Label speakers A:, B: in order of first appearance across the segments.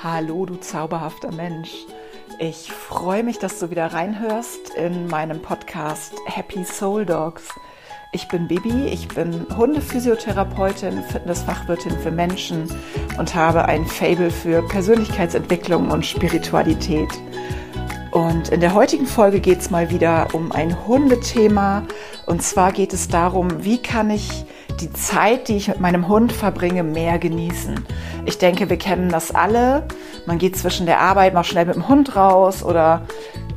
A: Hallo, du zauberhafter Mensch. Ich freue mich, dass du wieder reinhörst in meinem Podcast Happy Soul Dogs. Ich bin Bibi, ich bin Hundephysiotherapeutin, Fitnessfachwirtin für Menschen und habe ein Fable für Persönlichkeitsentwicklung und Spiritualität. Und in der heutigen Folge geht es mal wieder um ein Hundethema. Und zwar geht es darum, wie kann ich die Zeit, die ich mit meinem Hund verbringe, mehr genießen. Ich denke, wir kennen das alle. Man geht zwischen der Arbeit mal schnell mit dem Hund raus oder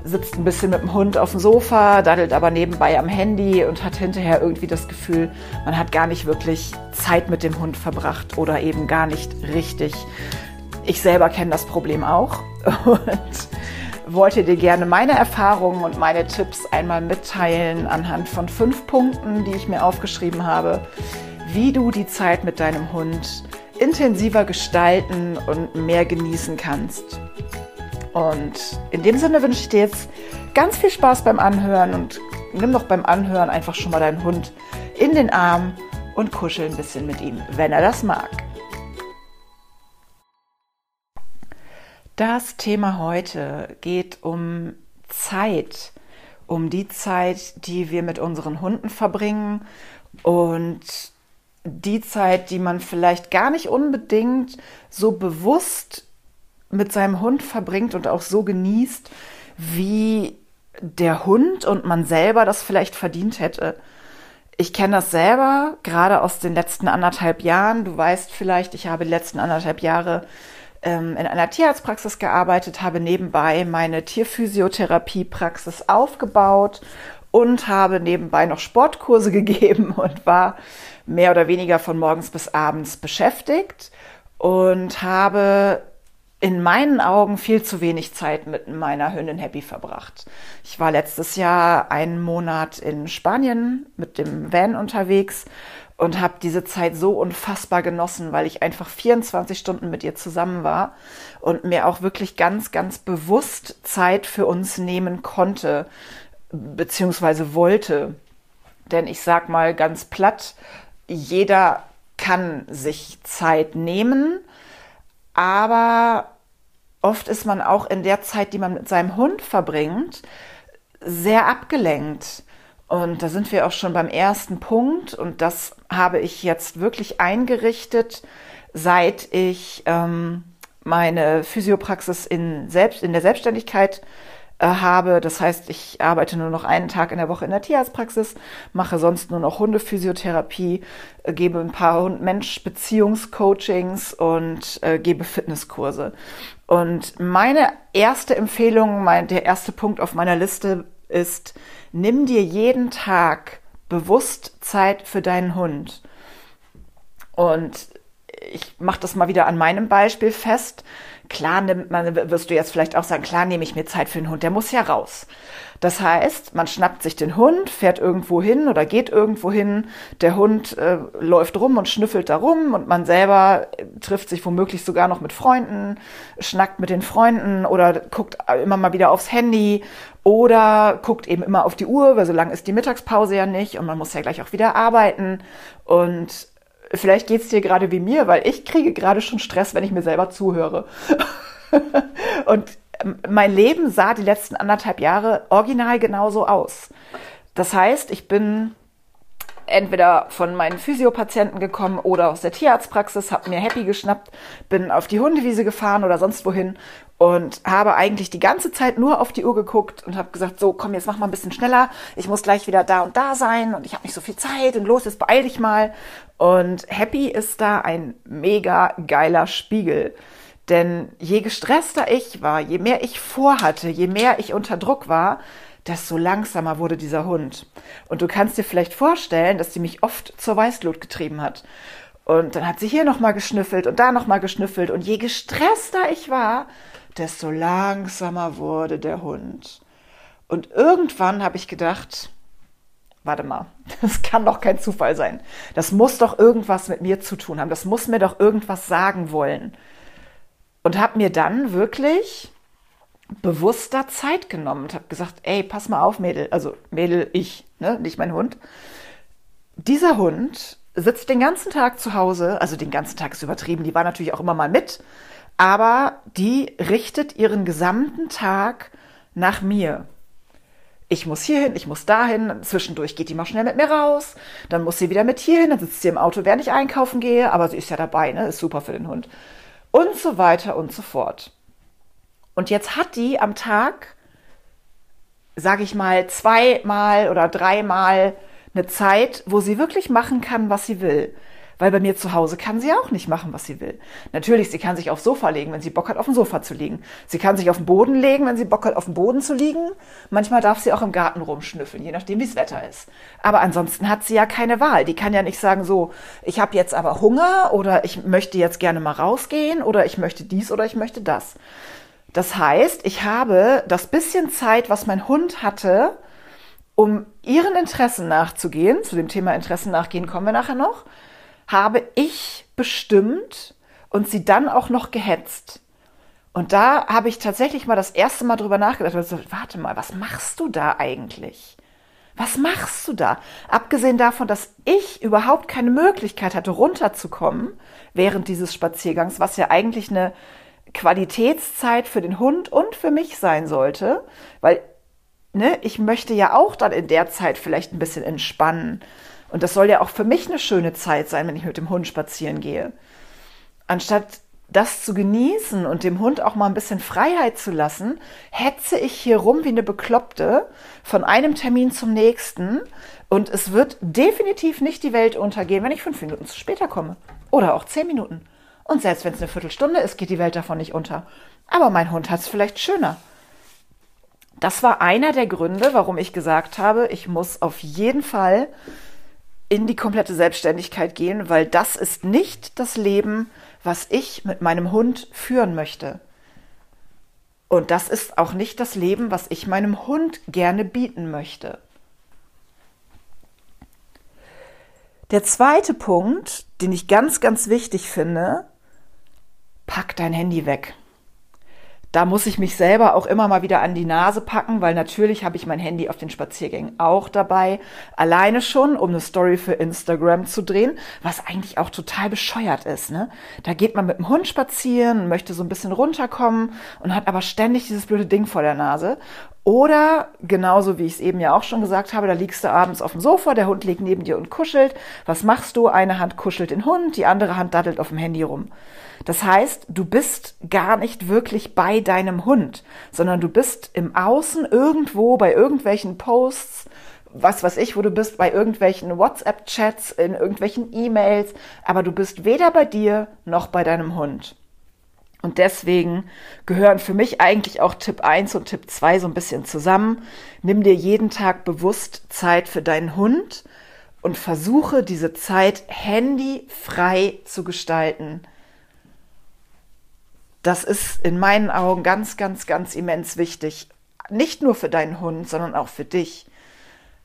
A: sitzt ein bisschen mit dem Hund auf dem Sofa, daddelt aber nebenbei am Handy und hat hinterher irgendwie das Gefühl, man hat gar nicht wirklich Zeit mit dem Hund verbracht oder eben gar nicht richtig. Ich selber kenne das Problem auch und wollte dir gerne meine Erfahrungen und meine Tipps einmal mitteilen anhand von fünf Punkten, die ich mir aufgeschrieben habe, wie du die Zeit mit deinem Hund intensiver gestalten und mehr genießen kannst. Und in dem Sinne wünsche ich dir jetzt ganz viel Spaß beim Anhören und nimm doch beim Anhören einfach schon mal deinen Hund in den Arm und kuschel ein bisschen mit ihm, wenn er das mag. Das Thema heute geht um Zeit, um die Zeit, die wir mit unseren Hunden verbringen und die Zeit, die man vielleicht gar nicht unbedingt so bewusst mit seinem Hund verbringt und auch so genießt, wie der Hund und man selber das vielleicht verdient hätte. Ich kenne das selber, gerade aus den letzten anderthalb Jahren. Du weißt vielleicht, ich habe die letzten anderthalb Jahre in einer Tierarztpraxis gearbeitet, habe nebenbei meine Tierphysiotherapiepraxis aufgebaut und habe nebenbei noch Sportkurse gegeben und war mehr oder weniger von morgens bis abends beschäftigt und habe in meinen Augen viel zu wenig Zeit mit meiner Hündin Happy verbracht. Ich war letztes Jahr einen Monat in Spanien mit dem Van unterwegs und habe diese Zeit so unfassbar genossen, weil ich einfach 24 Stunden mit ihr zusammen war und mir auch wirklich ganz, ganz bewusst Zeit für uns nehmen konnte, beziehungsweise wollte. Denn ich sag mal ganz platt, jeder kann sich Zeit nehmen, aber oft ist man auch in der Zeit, die man mit seinem Hund verbringt, sehr abgelenkt. Und da sind wir auch schon beim ersten Punkt. Und das habe ich jetzt wirklich eingerichtet, seit ich ähm, meine Physiopraxis in, selbst, in der Selbstständigkeit äh, habe. Das heißt, ich arbeite nur noch einen Tag in der Woche in der Tierarztpraxis, mache sonst nur noch Hundephysiotherapie, äh, gebe ein paar Hund-Mensch-Beziehungscoachings und äh, gebe Fitnesskurse. Und meine erste Empfehlung, mein, der erste Punkt auf meiner Liste ist, nimm dir jeden Tag bewusst Zeit für deinen Hund. Und ich mache das mal wieder an meinem Beispiel fest. Klar man, wirst du jetzt vielleicht auch sagen, klar nehme ich mir Zeit für den Hund, der muss ja raus. Das heißt, man schnappt sich den Hund, fährt irgendwo hin oder geht irgendwo hin, der Hund äh, läuft rum und schnüffelt da rum und man selber äh, trifft sich womöglich sogar noch mit Freunden, schnackt mit den Freunden oder guckt immer mal wieder aufs Handy oder guckt eben immer auf die Uhr, weil so lang ist die Mittagspause ja nicht und man muss ja gleich auch wieder arbeiten und vielleicht geht's dir gerade wie mir, weil ich kriege gerade schon Stress, wenn ich mir selber zuhöre. und mein Leben sah die letzten anderthalb Jahre original genauso aus. Das heißt, ich bin entweder von meinen Physiopatienten gekommen oder aus der Tierarztpraxis, habe mir Happy geschnappt, bin auf die Hundewiese gefahren oder sonst wohin und habe eigentlich die ganze Zeit nur auf die Uhr geguckt und habe gesagt, so komm, jetzt mach mal ein bisschen schneller, ich muss gleich wieder da und da sein und ich habe nicht so viel Zeit und los, jetzt beeil dich mal. Und Happy ist da ein mega geiler Spiegel. Denn je gestresster ich war, je mehr ich vorhatte, je mehr ich unter Druck war, desto langsamer wurde dieser Hund. Und du kannst dir vielleicht vorstellen, dass sie mich oft zur Weißglut getrieben hat. Und dann hat sie hier nochmal geschnüffelt und da nochmal geschnüffelt. Und je gestresster ich war, desto langsamer wurde der Hund. Und irgendwann habe ich gedacht, warte mal, das kann doch kein Zufall sein. Das muss doch irgendwas mit mir zu tun haben. Das muss mir doch irgendwas sagen wollen. Und habe mir dann wirklich bewusster Zeit genommen und habe gesagt, ey, pass mal auf, Mädel, also Mädel, ich, ne, nicht mein Hund. Dieser Hund sitzt den ganzen Tag zu Hause, also den ganzen Tag ist übertrieben, die war natürlich auch immer mal mit, aber die richtet ihren gesamten Tag nach mir. Ich muss hierhin, ich muss dahin, zwischendurch geht die mal schnell mit mir raus, dann muss sie wieder mit hierhin, dann sitzt sie im Auto, während ich einkaufen gehe, aber sie ist ja dabei, ne? ist super für den Hund. Und so weiter und so fort. Und jetzt hat die am Tag, sage ich mal, zweimal oder dreimal eine Zeit, wo sie wirklich machen kann, was sie will weil bei mir zu Hause kann sie auch nicht machen, was sie will. Natürlich, sie kann sich aufs Sofa legen, wenn sie Bock hat, auf dem Sofa zu liegen. Sie kann sich auf den Boden legen, wenn sie Bock hat, auf dem Boden zu liegen. Manchmal darf sie auch im Garten rumschnüffeln, je nachdem, wie das Wetter ist. Aber ansonsten hat sie ja keine Wahl. Die kann ja nicht sagen, so, ich habe jetzt aber Hunger oder ich möchte jetzt gerne mal rausgehen oder ich möchte dies oder ich möchte das. Das heißt, ich habe das bisschen Zeit, was mein Hund hatte, um ihren Interessen nachzugehen, zu dem Thema Interessen nachgehen kommen wir nachher noch, habe ich bestimmt und sie dann auch noch gehetzt. Und da habe ich tatsächlich mal das erste Mal drüber nachgedacht. Also, warte mal, was machst du da eigentlich? Was machst du da? Abgesehen davon, dass ich überhaupt keine Möglichkeit hatte, runterzukommen während dieses Spaziergangs, was ja eigentlich eine Qualitätszeit für den Hund und für mich sein sollte, weil ne, ich möchte ja auch dann in der Zeit vielleicht ein bisschen entspannen und das soll ja auch für mich eine schöne Zeit sein, wenn ich mit dem Hund spazieren gehe. Anstatt das zu genießen und dem Hund auch mal ein bisschen Freiheit zu lassen, hetze ich hier rum wie eine Bekloppte von einem Termin zum nächsten und es wird definitiv nicht die Welt untergehen, wenn ich fünf Minuten zu später komme. Oder auch zehn Minuten. Und selbst wenn es eine Viertelstunde ist, geht die Welt davon nicht unter. Aber mein Hund hat es vielleicht schöner. Das war einer der Gründe, warum ich gesagt habe, ich muss auf jeden Fall in die komplette Selbstständigkeit gehen, weil das ist nicht das Leben, was ich mit meinem Hund führen möchte. Und das ist auch nicht das Leben, was ich meinem Hund gerne bieten möchte. Der zweite Punkt, den ich ganz, ganz wichtig finde, pack dein Handy weg da muss ich mich selber auch immer mal wieder an die Nase packen, weil natürlich habe ich mein Handy auf den Spaziergängen auch dabei. Alleine schon, um eine Story für Instagram zu drehen, was eigentlich auch total bescheuert ist. Ne? Da geht man mit dem Hund spazieren, möchte so ein bisschen runterkommen und hat aber ständig dieses blöde Ding vor der Nase. Oder genauso wie ich es eben ja auch schon gesagt habe, da liegst du abends auf dem Sofa, der Hund liegt neben dir und kuschelt. Was machst du? Eine Hand kuschelt den Hund, die andere Hand daddelt auf dem Handy rum. Das heißt, du bist gar nicht wirklich bei deinem Hund, sondern du bist im Außen irgendwo bei irgendwelchen Posts, was weiß ich, wo du bist, bei irgendwelchen WhatsApp-Chats, in irgendwelchen E-Mails, aber du bist weder bei dir noch bei deinem Hund. Und deswegen gehören für mich eigentlich auch Tipp 1 und Tipp 2 so ein bisschen zusammen. Nimm dir jeden Tag bewusst Zeit für deinen Hund und versuche diese Zeit handyfrei zu gestalten. Das ist in meinen Augen ganz, ganz, ganz immens wichtig. Nicht nur für deinen Hund, sondern auch für dich.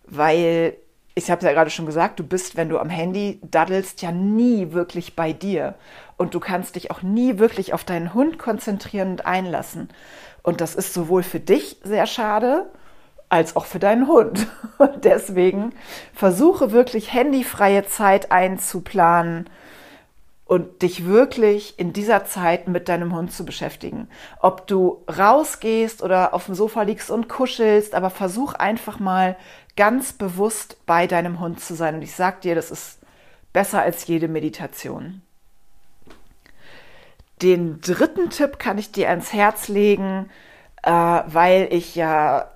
A: Weil, ich habe ja gerade schon gesagt, du bist, wenn du am Handy daddelst, ja nie wirklich bei dir und du kannst dich auch nie wirklich auf deinen Hund konzentrieren und einlassen. Und das ist sowohl für dich sehr schade, als auch für deinen Hund. Und deswegen versuche wirklich handyfreie Zeit einzuplanen und dich wirklich in dieser Zeit mit deinem Hund zu beschäftigen. Ob du rausgehst oder auf dem Sofa liegst und kuschelst, aber versuch einfach mal ganz bewusst bei deinem Hund zu sein. Und ich sag dir, das ist besser als jede Meditation. Den dritten Tipp kann ich dir ans Herz legen, äh, weil ich ja,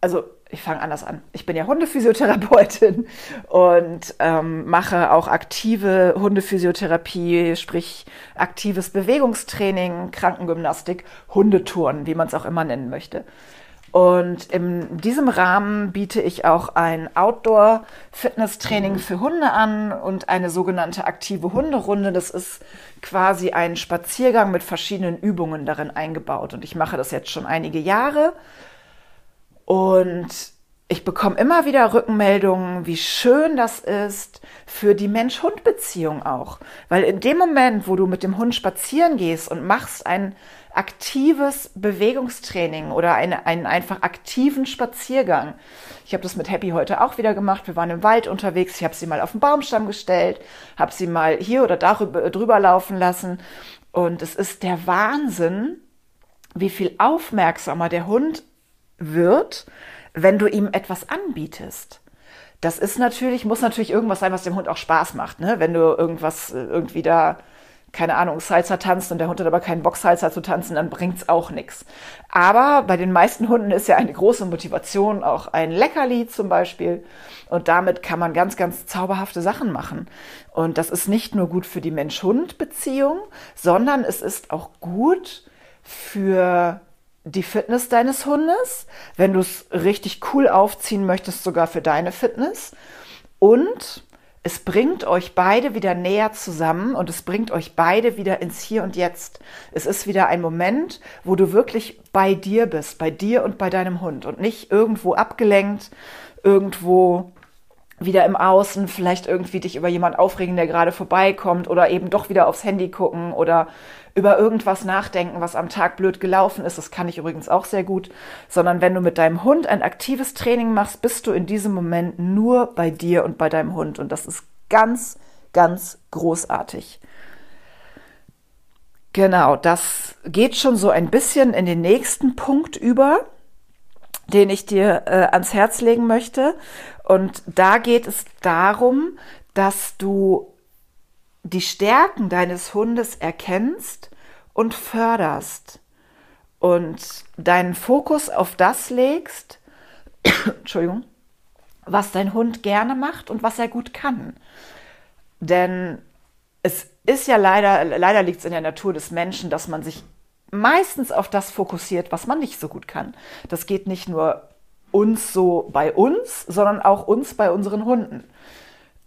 A: also ich fange anders an. Ich bin ja Hundephysiotherapeutin und ähm, mache auch aktive Hundephysiotherapie, sprich aktives Bewegungstraining, Krankengymnastik, Hundetouren, wie man es auch immer nennen möchte. Und in diesem Rahmen biete ich auch ein Outdoor-Fitness-Training für Hunde an und eine sogenannte aktive Hunderunde. Das ist quasi ein Spaziergang mit verschiedenen Übungen darin eingebaut. Und ich mache das jetzt schon einige Jahre. Und ich bekomme immer wieder Rückmeldungen, wie schön das ist für die Mensch-Hund-Beziehung auch. Weil in dem Moment, wo du mit dem Hund spazieren gehst und machst ein aktives Bewegungstraining oder eine, einen einfach aktiven Spaziergang. Ich habe das mit Happy heute auch wieder gemacht. Wir waren im Wald unterwegs. Ich habe sie mal auf den Baumstamm gestellt, habe sie mal hier oder darüber drüber laufen lassen. Und es ist der Wahnsinn, wie viel aufmerksamer der Hund wird, wenn du ihm etwas anbietest. Das ist natürlich, muss natürlich irgendwas sein, was dem Hund auch Spaß macht, ne? Wenn du irgendwas äh, irgendwie da keine Ahnung, Salsa tanzt und der Hund hat aber keinen Bock, Salsa zu tanzen, dann bringt's auch nichts. Aber bei den meisten Hunden ist ja eine große Motivation auch ein Leckerli zum Beispiel. Und damit kann man ganz, ganz zauberhafte Sachen machen. Und das ist nicht nur gut für die Mensch-Hund-Beziehung, sondern es ist auch gut für die Fitness deines Hundes, wenn du es richtig cool aufziehen möchtest, sogar für deine Fitness. Und es bringt euch beide wieder näher zusammen und es bringt euch beide wieder ins Hier und Jetzt. Es ist wieder ein Moment, wo du wirklich bei dir bist, bei dir und bei deinem Hund und nicht irgendwo abgelenkt, irgendwo wieder im Außen, vielleicht irgendwie dich über jemand aufregen, der gerade vorbeikommt oder eben doch wieder aufs Handy gucken oder über irgendwas nachdenken, was am Tag blöd gelaufen ist. Das kann ich übrigens auch sehr gut. Sondern wenn du mit deinem Hund ein aktives Training machst, bist du in diesem Moment nur bei dir und bei deinem Hund. Und das ist ganz, ganz großartig. Genau, das geht schon so ein bisschen in den nächsten Punkt über, den ich dir äh, ans Herz legen möchte. Und da geht es darum, dass du die Stärken deines Hundes erkennst und förderst und deinen Fokus auf das legst, Entschuldigung, was dein Hund gerne macht und was er gut kann. Denn es ist ja leider, leider liegt es in der Natur des Menschen, dass man sich meistens auf das fokussiert, was man nicht so gut kann. Das geht nicht nur uns so bei uns, sondern auch uns bei unseren Hunden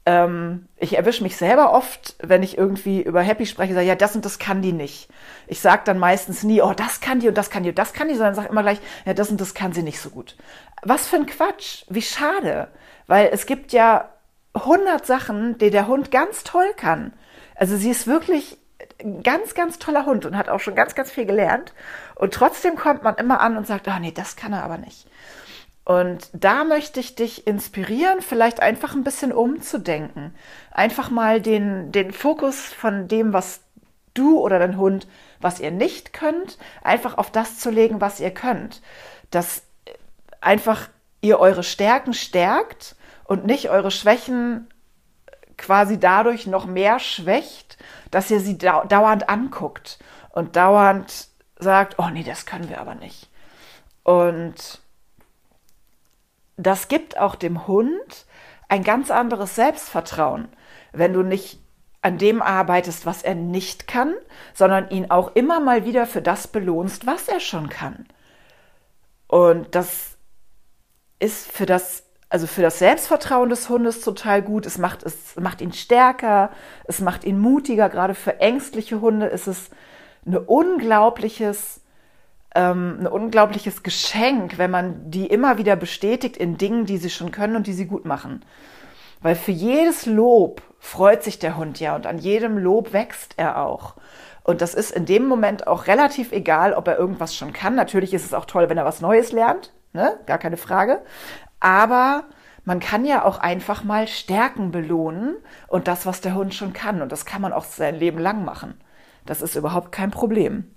A: ähm, ich erwische mich selber oft, wenn ich irgendwie über Happy spreche, sage, ja, das und das kann die nicht. Ich sage dann meistens nie, oh, das kann die und das kann die und das kann die, sondern sage immer gleich, ja, das und das kann sie nicht so gut. Was für ein Quatsch, wie schade, weil es gibt ja hundert Sachen, die der Hund ganz toll kann. Also sie ist wirklich ein ganz, ganz toller Hund und hat auch schon ganz, ganz viel gelernt. Und trotzdem kommt man immer an und sagt, oh nee, das kann er aber nicht. Und da möchte ich dich inspirieren, vielleicht einfach ein bisschen umzudenken. Einfach mal den, den Fokus von dem, was du oder dein Hund, was ihr nicht könnt, einfach auf das zu legen, was ihr könnt. Dass einfach ihr eure Stärken stärkt und nicht eure Schwächen quasi dadurch noch mehr schwächt, dass ihr sie dauernd anguckt und dauernd sagt, oh nee, das können wir aber nicht. Und das gibt auch dem Hund ein ganz anderes Selbstvertrauen, wenn du nicht an dem arbeitest, was er nicht kann, sondern ihn auch immer mal wieder für das belohnst, was er schon kann. Und das ist für das, also für das Selbstvertrauen des Hundes total gut. Es macht, es macht ihn stärker, es macht ihn mutiger. Gerade für ängstliche Hunde ist es ein unglaubliches ähm, ein unglaubliches Geschenk, wenn man die immer wieder bestätigt in Dingen, die sie schon können und die sie gut machen. Weil für jedes Lob freut sich der Hund ja und an jedem Lob wächst er auch. Und das ist in dem Moment auch relativ egal, ob er irgendwas schon kann. Natürlich ist es auch toll, wenn er was Neues lernt, ne? gar keine Frage. Aber man kann ja auch einfach mal Stärken belohnen und das, was der Hund schon kann. Und das kann man auch sein Leben lang machen. Das ist überhaupt kein Problem.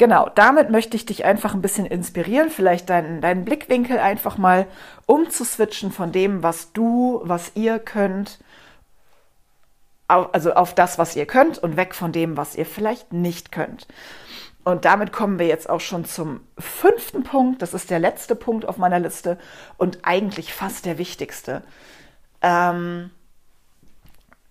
A: Genau, damit möchte ich dich einfach ein bisschen inspirieren, vielleicht deinen, deinen Blickwinkel einfach mal umzuswitchen von dem, was du, was ihr könnt, also auf das, was ihr könnt und weg von dem, was ihr vielleicht nicht könnt. Und damit kommen wir jetzt auch schon zum fünften Punkt. Das ist der letzte Punkt auf meiner Liste und eigentlich fast der wichtigste. Ähm,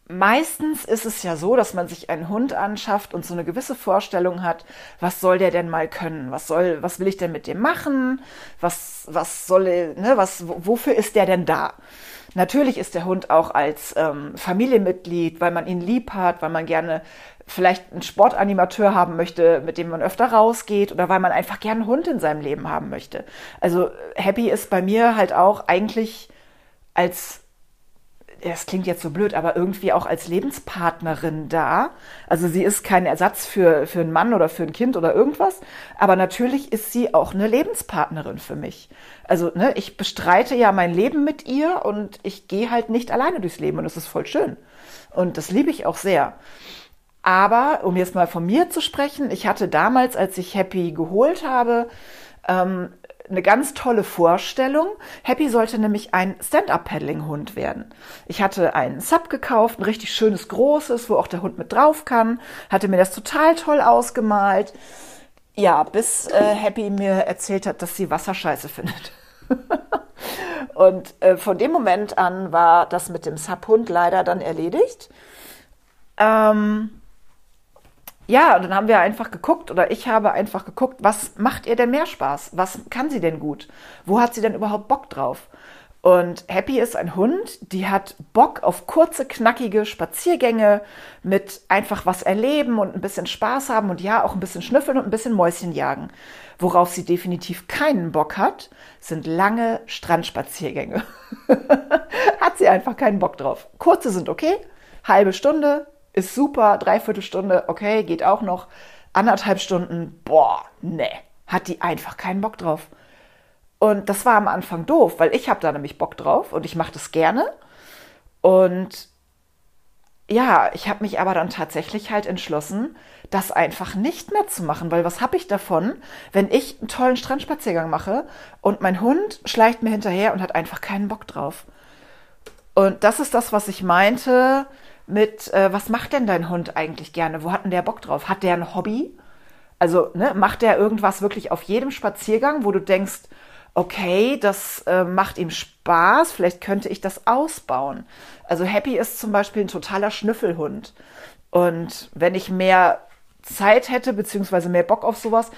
A: meistens ist es ja so, dass man sich einen Hund anschafft und so eine gewisse Vorstellung hat, was soll der denn mal können? Was soll, was will ich denn mit dem machen? Was, was soll, ne, was, wofür ist der denn da? Natürlich ist der Hund auch als ähm, Familienmitglied, weil man ihn lieb hat, weil man gerne vielleicht einen Sportanimateur haben möchte, mit dem man öfter rausgeht oder weil man einfach gerne einen Hund in seinem Leben haben möchte. Also Happy ist bei mir halt auch eigentlich als das klingt jetzt so blöd, aber irgendwie auch als Lebenspartnerin da. Also sie ist kein Ersatz für, für einen Mann oder für ein Kind oder irgendwas, aber natürlich ist sie auch eine Lebenspartnerin für mich. Also ne, ich bestreite ja mein Leben mit ihr und ich gehe halt nicht alleine durchs Leben und das ist voll schön. Und das liebe ich auch sehr. Aber um jetzt mal von mir zu sprechen, ich hatte damals, als ich Happy geholt habe, ähm, eine ganz tolle Vorstellung. Happy sollte nämlich ein Stand-up-Paddling-Hund werden. Ich hatte einen Sub gekauft, ein richtig schönes, großes, wo auch der Hund mit drauf kann. Hatte mir das total toll ausgemalt. Ja, bis äh, Happy mir erzählt hat, dass sie Wasserscheiße findet. Und äh, von dem Moment an war das mit dem Sub-Hund leider dann erledigt. Ähm, ja, und dann haben wir einfach geguckt oder ich habe einfach geguckt, was macht ihr denn mehr Spaß? Was kann sie denn gut? Wo hat sie denn überhaupt Bock drauf? Und Happy ist ein Hund, die hat Bock auf kurze, knackige Spaziergänge mit einfach was erleben und ein bisschen Spaß haben und ja, auch ein bisschen schnüffeln und ein bisschen Mäuschen jagen. Worauf sie definitiv keinen Bock hat, sind lange Strandspaziergänge. hat sie einfach keinen Bock drauf. Kurze sind okay, halbe Stunde, ist super, dreiviertel Stunde, okay, geht auch noch. Anderthalb Stunden, boah, ne, hat die einfach keinen Bock drauf. Und das war am Anfang doof, weil ich habe da nämlich Bock drauf und ich mache das gerne. Und ja, ich habe mich aber dann tatsächlich halt entschlossen, das einfach nicht mehr zu machen, weil was habe ich davon, wenn ich einen tollen Strandspaziergang mache und mein Hund schleicht mir hinterher und hat einfach keinen Bock drauf. Und das ist das, was ich meinte mit, äh, was macht denn dein Hund eigentlich gerne? Wo hat denn der Bock drauf? Hat der ein Hobby? Also ne, macht der irgendwas wirklich auf jedem Spaziergang, wo du denkst, okay, das äh, macht ihm Spaß, vielleicht könnte ich das ausbauen. Also Happy ist zum Beispiel ein totaler Schnüffelhund. Und wenn ich mehr Zeit hätte, beziehungsweise mehr Bock auf sowas,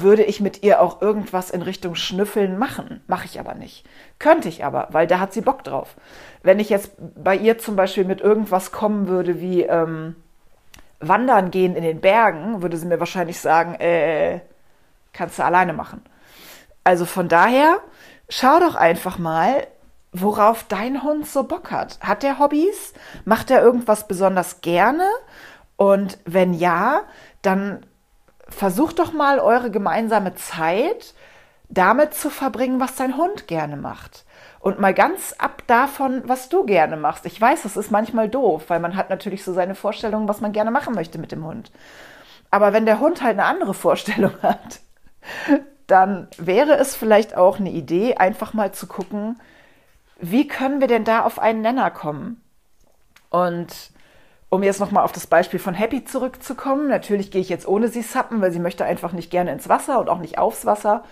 A: würde ich mit ihr auch irgendwas in Richtung Schnüffeln machen. Mache ich aber nicht. Könnte ich aber, weil da hat sie Bock drauf. Wenn ich jetzt bei ihr zum Beispiel mit irgendwas kommen würde wie ähm, Wandern gehen in den Bergen, würde sie mir wahrscheinlich sagen, äh, kannst du alleine machen. Also von daher, schau doch einfach mal, worauf dein Hund so Bock hat. Hat der Hobbys? Macht er irgendwas besonders gerne? Und wenn ja, dann versucht doch mal eure gemeinsame Zeit damit zu verbringen, was dein Hund gerne macht. Und mal ganz ab davon, was du gerne machst. Ich weiß, das ist manchmal doof, weil man hat natürlich so seine Vorstellungen, was man gerne machen möchte mit dem Hund. Aber wenn der Hund halt eine andere Vorstellung hat, dann wäre es vielleicht auch eine Idee, einfach mal zu gucken, wie können wir denn da auf einen Nenner kommen? Und um jetzt nochmal auf das Beispiel von Happy zurückzukommen, natürlich gehe ich jetzt ohne sie sappen, weil sie möchte einfach nicht gerne ins Wasser und auch nicht aufs Wasser.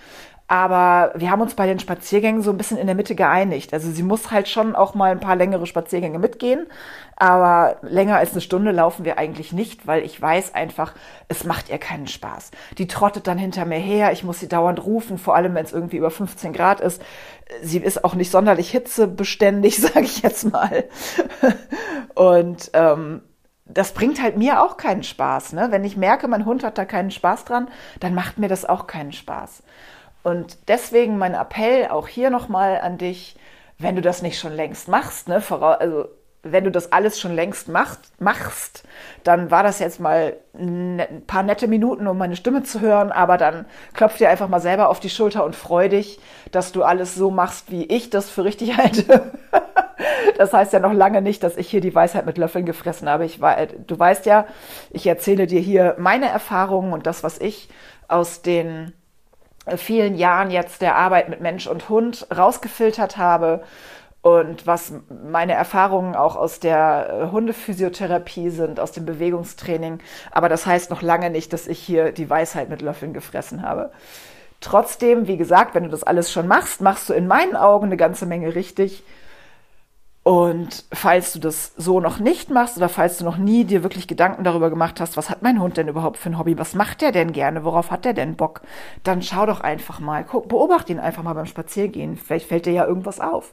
A: Aber wir haben uns bei den Spaziergängen so ein bisschen in der Mitte geeinigt. Also sie muss halt schon auch mal ein paar längere Spaziergänge mitgehen. Aber länger als eine Stunde laufen wir eigentlich nicht, weil ich weiß einfach, es macht ihr keinen Spaß. Die trottet dann hinter mir her. Ich muss sie dauernd rufen, vor allem wenn es irgendwie über 15 Grad ist. Sie ist auch nicht sonderlich hitzebeständig, sage ich jetzt mal. Und ähm, das bringt halt mir auch keinen Spaß. Ne? Wenn ich merke, mein Hund hat da keinen Spaß dran, dann macht mir das auch keinen Spaß. Und deswegen mein Appell auch hier nochmal an dich, wenn du das nicht schon längst machst, ne, also wenn du das alles schon längst macht, machst, dann war das jetzt mal ein paar nette Minuten, um meine Stimme zu hören, aber dann klopf dir einfach mal selber auf die Schulter und freu dich, dass du alles so machst, wie ich das für richtig halte. Das heißt ja noch lange nicht, dass ich hier die Weisheit mit Löffeln gefressen habe. Ich, du weißt ja, ich erzähle dir hier meine Erfahrungen und das, was ich aus den vielen Jahren jetzt der Arbeit mit Mensch und Hund rausgefiltert habe und was meine Erfahrungen auch aus der äh, Hundephysiotherapie sind, aus dem Bewegungstraining. Aber das heißt noch lange nicht, dass ich hier die Weisheit mit Löffeln gefressen habe. Trotzdem, wie gesagt, wenn du das alles schon machst, machst du in meinen Augen eine ganze Menge richtig. Und falls du das so noch nicht machst oder falls du noch nie dir wirklich Gedanken darüber gemacht hast, was hat mein Hund denn überhaupt für ein Hobby, was macht der denn gerne, worauf hat der denn Bock, dann schau doch einfach mal, beobachte ihn einfach mal beim Spaziergehen, vielleicht fällt dir ja irgendwas auf.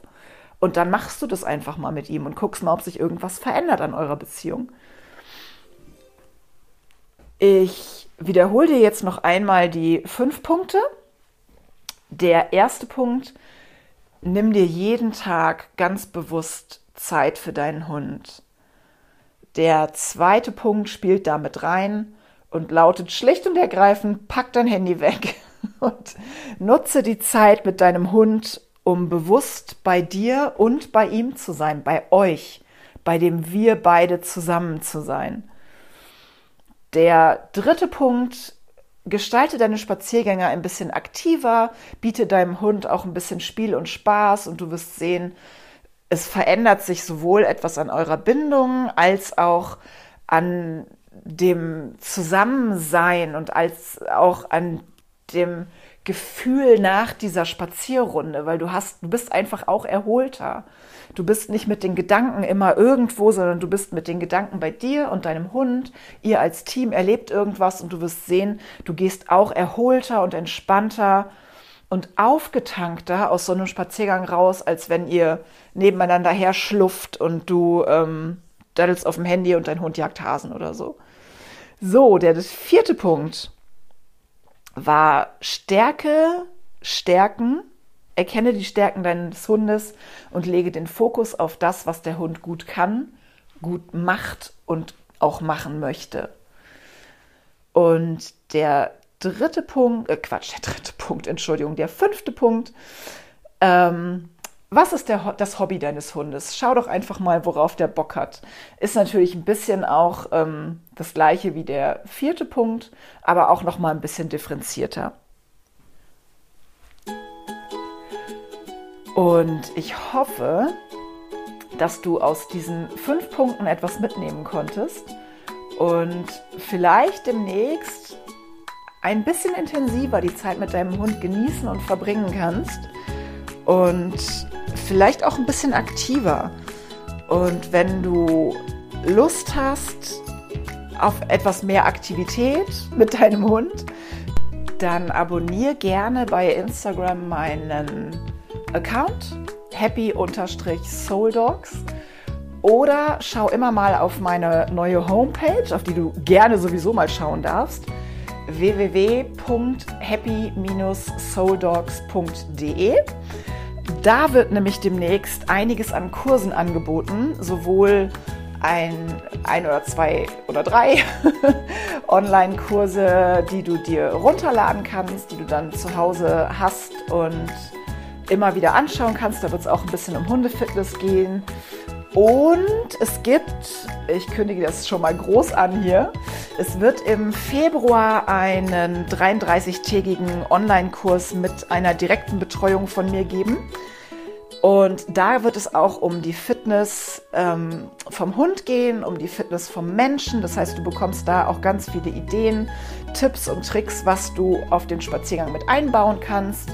A: Und dann machst du das einfach mal mit ihm und guckst mal, ob sich irgendwas verändert an eurer Beziehung. Ich wiederhole dir jetzt noch einmal die fünf Punkte. Der erste Punkt, nimm dir jeden Tag ganz bewusst Zeit für deinen Hund. Der zweite Punkt spielt damit rein und lautet schlicht und ergreifend, pack dein Handy weg und nutze die Zeit mit deinem Hund, um bewusst bei dir und bei ihm zu sein, bei euch, bei dem wir beide zusammen zu sein. Der dritte Punkt, gestalte deine Spaziergänge ein bisschen aktiver, biete deinem Hund auch ein bisschen Spiel und Spaß und du wirst sehen, es verändert sich sowohl etwas an eurer Bindung als auch an dem Zusammensein und als auch an dem Gefühl nach dieser Spazierrunde, weil du hast, du bist einfach auch erholter. Du bist nicht mit den Gedanken immer irgendwo, sondern du bist mit den Gedanken bei dir und deinem Hund. Ihr als Team erlebt irgendwas und du wirst sehen, du gehst auch erholter und entspannter und aufgetankter aus so einem Spaziergang raus, als wenn ihr nebeneinander her schlufft und du ähm, daddelst auf dem Handy und dein Hund jagt Hasen oder so. So, der vierte Punkt war Stärke, Stärken. Erkenne die Stärken deines Hundes und lege den Fokus auf das, was der Hund gut kann, gut macht und auch machen möchte. Und der dritte Punkt, äh Quatsch, der dritte Punkt, Entschuldigung, der fünfte Punkt, ähm, was ist der, das Hobby deines Hundes? Schau doch einfach mal, worauf der Bock hat. Ist natürlich ein bisschen auch ähm, das gleiche wie der vierte Punkt, aber auch noch mal ein bisschen differenzierter. Und ich hoffe, dass du aus diesen fünf Punkten etwas mitnehmen konntest und vielleicht demnächst ein bisschen intensiver die Zeit mit deinem Hund genießen und verbringen kannst und vielleicht auch ein bisschen aktiver. Und wenn du Lust hast auf etwas mehr Aktivität mit deinem Hund, dann abonniere gerne bei Instagram meinen Account happy-souldogs oder schau immer mal auf meine neue Homepage, auf die du gerne sowieso mal schauen darfst www.happy-souldogs.de. Da wird nämlich demnächst einiges an Kursen angeboten, sowohl ein, ein oder zwei oder drei Online-Kurse, die du dir runterladen kannst, die du dann zu Hause hast und immer wieder anschauen kannst. Da wird es auch ein bisschen um Hundefitness gehen. Und es gibt, ich kündige das schon mal groß an hier, es wird im Februar einen 33-tägigen Online-Kurs mit einer direkten Betreuung von mir geben. Und da wird es auch um die Fitness ähm, vom Hund gehen, um die Fitness vom Menschen. Das heißt, du bekommst da auch ganz viele Ideen, Tipps und Tricks, was du auf den Spaziergang mit einbauen kannst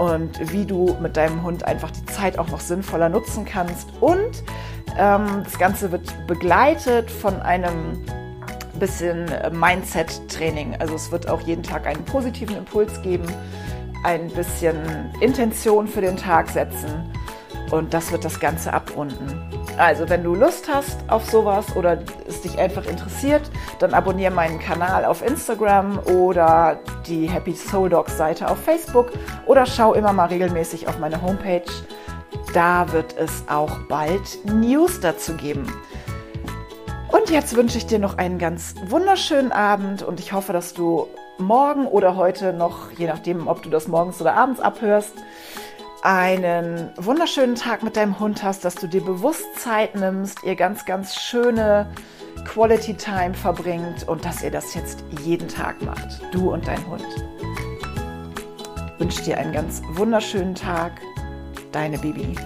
A: und wie du mit deinem Hund einfach die Zeit auch noch sinnvoller nutzen kannst. Und ähm, das Ganze wird begleitet von einem bisschen Mindset-Training. Also es wird auch jeden Tag einen positiven Impuls geben, ein bisschen Intention für den Tag setzen und das wird das Ganze abrunden. Also, wenn du Lust hast auf sowas oder es dich einfach interessiert, dann abonniere meinen Kanal auf Instagram oder die Happy Soul Dogs Seite auf Facebook oder schau immer mal regelmäßig auf meine Homepage. Da wird es auch bald News dazu geben. Und jetzt wünsche ich dir noch einen ganz wunderschönen Abend und ich hoffe, dass du morgen oder heute noch, je nachdem, ob du das morgens oder abends abhörst, einen wunderschönen Tag mit deinem Hund hast, dass du dir bewusst Zeit nimmst, ihr ganz, ganz schöne Quality Time verbringt und dass ihr das jetzt jeden Tag macht, du und dein Hund. Ich wünsche dir einen ganz wunderschönen Tag, deine Bibi.